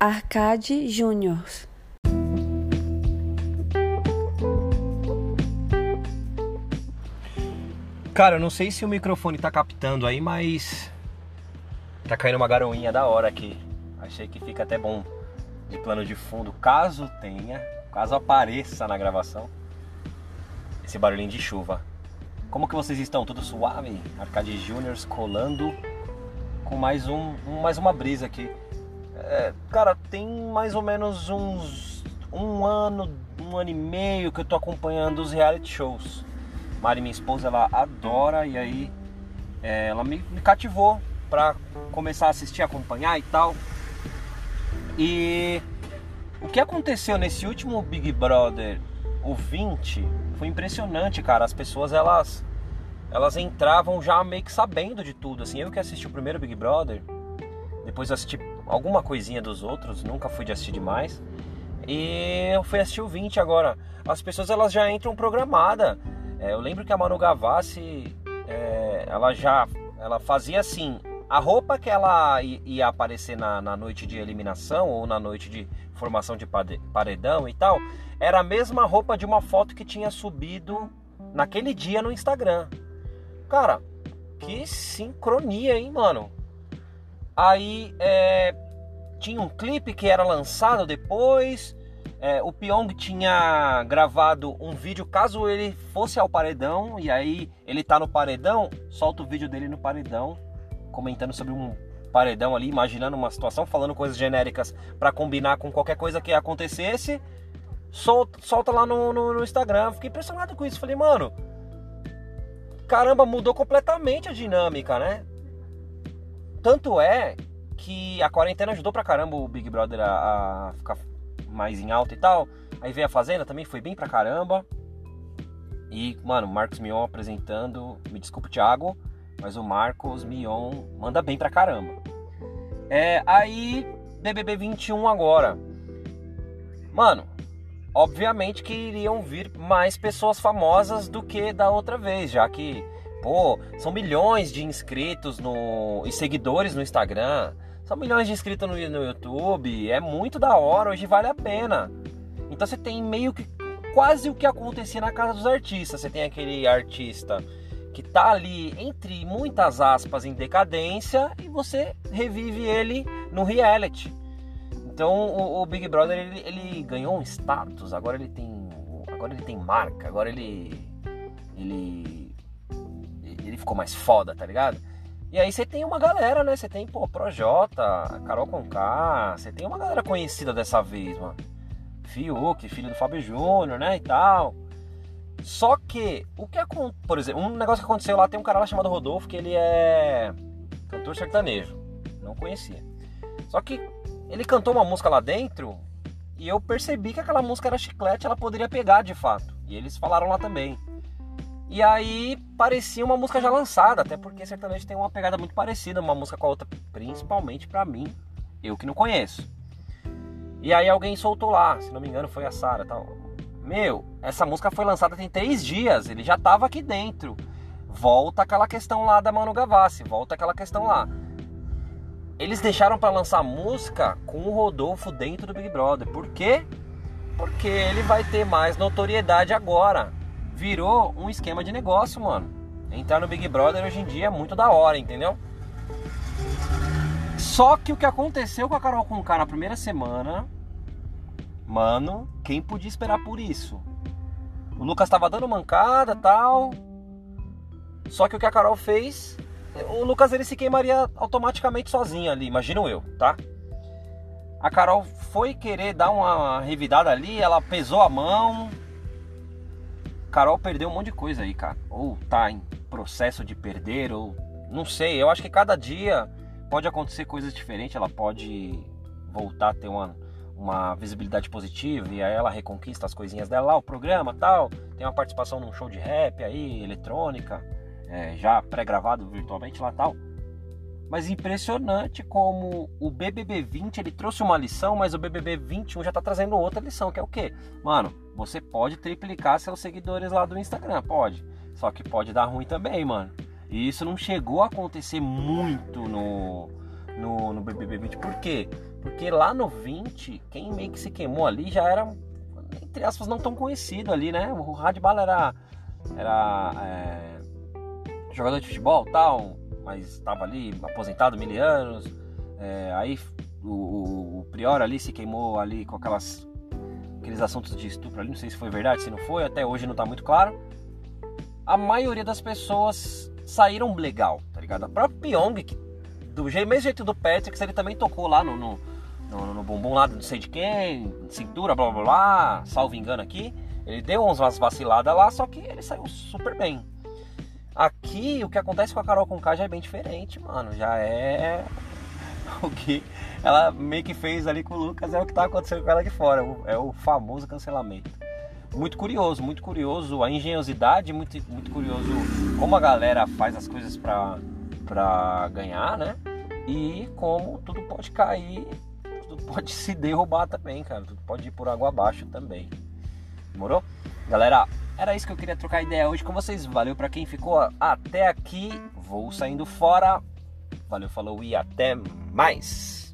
Arcade Júnior. Cara, eu não sei se o microfone tá captando aí, mas tá caindo uma garoinha da hora aqui. Achei que fica até bom de plano de fundo, caso tenha, caso apareça na gravação, esse barulhinho de chuva. Como que vocês estão? Tudo suave? Arcade Juniors colando com mais um, mais uma brisa aqui. É, cara, tem mais ou menos uns um ano, um ano e meio que eu tô acompanhando os reality shows. Mari, minha esposa, ela adora e aí é, ela me, me cativou para começar a assistir, acompanhar e tal. E o que aconteceu nesse último Big Brother, o 20, foi impressionante, cara. As pessoas elas elas entravam já meio que sabendo de tudo. Assim, eu que assisti o primeiro Big Brother, depois assisti alguma coisinha dos outros, nunca fui de assistir demais. E eu fui assistir o 20 agora. As pessoas elas já entram programada. É, eu lembro que a Manu Gavassi, é, ela já ela fazia assim, a roupa que ela ia aparecer na, na, noite de eliminação ou na noite de formação de paredão e tal, era a mesma roupa de uma foto que tinha subido naquele dia no Instagram. Cara, que sincronia, hein, mano? Aí é, tinha um clipe que era lançado depois, é, o Pyong tinha gravado um vídeo caso ele fosse ao paredão, e aí ele tá no paredão, solta o vídeo dele no paredão, comentando sobre um paredão ali, imaginando uma situação, falando coisas genéricas para combinar com qualquer coisa que acontecesse. Solta, solta lá no, no, no, Instagram. Fiquei impressionado com isso. Falei, mano, caramba, mudou completamente a dinâmica, né? Tanto é que a quarentena ajudou pra caramba o Big Brother a, a ficar mais em alta e tal. Aí veio a Fazenda, também foi bem pra caramba. E, mano, Marcos Mion apresentando. Me desculpe, Thiago, mas o Marcos Mion manda bem pra caramba. É, aí, BBB 21 agora. Mano, obviamente que iriam vir mais pessoas famosas do que da outra vez, já que, pô, são milhões de inscritos no, e seguidores no Instagram. São milhões de inscritos no, no YouTube, é muito da hora, hoje vale a pena. Então você tem meio que quase o que acontecia na casa dos artistas. Você tem aquele artista que tá ali entre muitas aspas em decadência e você revive ele no reality. Então o, o Big Brother ele, ele, ganhou um status, agora ele tem agora ele tem marca, agora ele ele ficou mais foda, tá ligado? E aí você tem uma galera, né? Você tem, pô, Projota, Carol Conká, você tem uma galera conhecida dessa vez, mano. Fiuk, filho do Fábio Júnior, né? E tal. Só que, o que aconteceu, por exemplo, um negócio que aconteceu lá, tem um cara lá chamado Rodolfo, que ele é cantor sertanejo. Não conhecia. Só que ele cantou uma música lá dentro e eu percebi que aquela música era chiclete, ela poderia pegar de fato. E eles falaram lá também. E aí parecia uma música já lançada, até porque sertanejo tem uma pegada muito parecida, uma música com a outra, principalmente para mim, eu que não conheço. E aí alguém soltou lá, se não me engano foi a Sara tal. Meu, essa música foi lançada tem três dias, ele já tava aqui dentro. Volta aquela questão lá da Manu Gavassi, volta aquela questão lá. Eles deixaram para lançar música com o Rodolfo dentro do Big Brother. Por quê? Porque ele vai ter mais notoriedade agora virou um esquema de negócio, mano. Entrar no Big Brother hoje em dia é muito da hora, entendeu? Só que o que aconteceu com a Carol Conká na primeira semana, mano, quem podia esperar por isso? O Lucas tava dando mancada, tal. Só que o que a Carol fez, o Lucas ele se queimaria automaticamente sozinho ali, imagino eu, tá? A Carol foi querer dar uma revidada ali, ela pesou a mão, Carol perdeu um monte de coisa aí, cara. Ou tá em processo de perder, ou não sei. Eu acho que cada dia pode acontecer coisas diferentes. Ela pode voltar a ter uma, uma visibilidade positiva e aí ela reconquista as coisinhas dela lá, o programa tal. Tem uma participação num show de rap aí, eletrônica, é, já pré-gravado virtualmente lá tal. Mas impressionante como o BBB 20 ele trouxe uma lição, mas o BBB 21 já tá trazendo outra lição, que é o quê? Mano, você pode triplicar seus seguidores lá do Instagram, pode. Só que pode dar ruim também, mano. E isso não chegou a acontecer muito no, no, no BBB 20. Por quê? Porque lá no 20, quem meio que se queimou ali já era, entre aspas, não tão conhecido ali, né? O Radbala era, era é, jogador de futebol tal, mas estava ali aposentado mil anos. É, aí o, o, o, Prior ali se queimou ali com aquelas aqueles assuntos de estupro ali, não sei se foi verdade, se não foi, até hoje não está muito claro. A maioria das pessoas saíram legal, tá ligado? A própria Pyong, que do mesmo jeito do Patrick, ele também tocou lá no, no, no, no bumbum lá, não sei de quem, cintura, blá blá blá, salvo engano aqui. Ele deu umas vaciladas lá, só que ele saiu super bem. Aqui, o que acontece com a Carol Conká já é bem diferente, mano. Já é o que ela meio que fez ali com o Lucas, é o que tá acontecendo com ela de fora. É o famoso cancelamento. Muito curioso, muito curioso a engenhosidade, muito, muito curioso como a galera faz as coisas pra ganhar, né? E como tudo pode cair, tudo pode se derrubar também, cara. Tudo pode ir por água abaixo também. Demorou? Galera, era isso que eu queria trocar ideia hoje com vocês. Valeu para quem ficou até aqui. Vou saindo fora. Valeu, falou e até mais.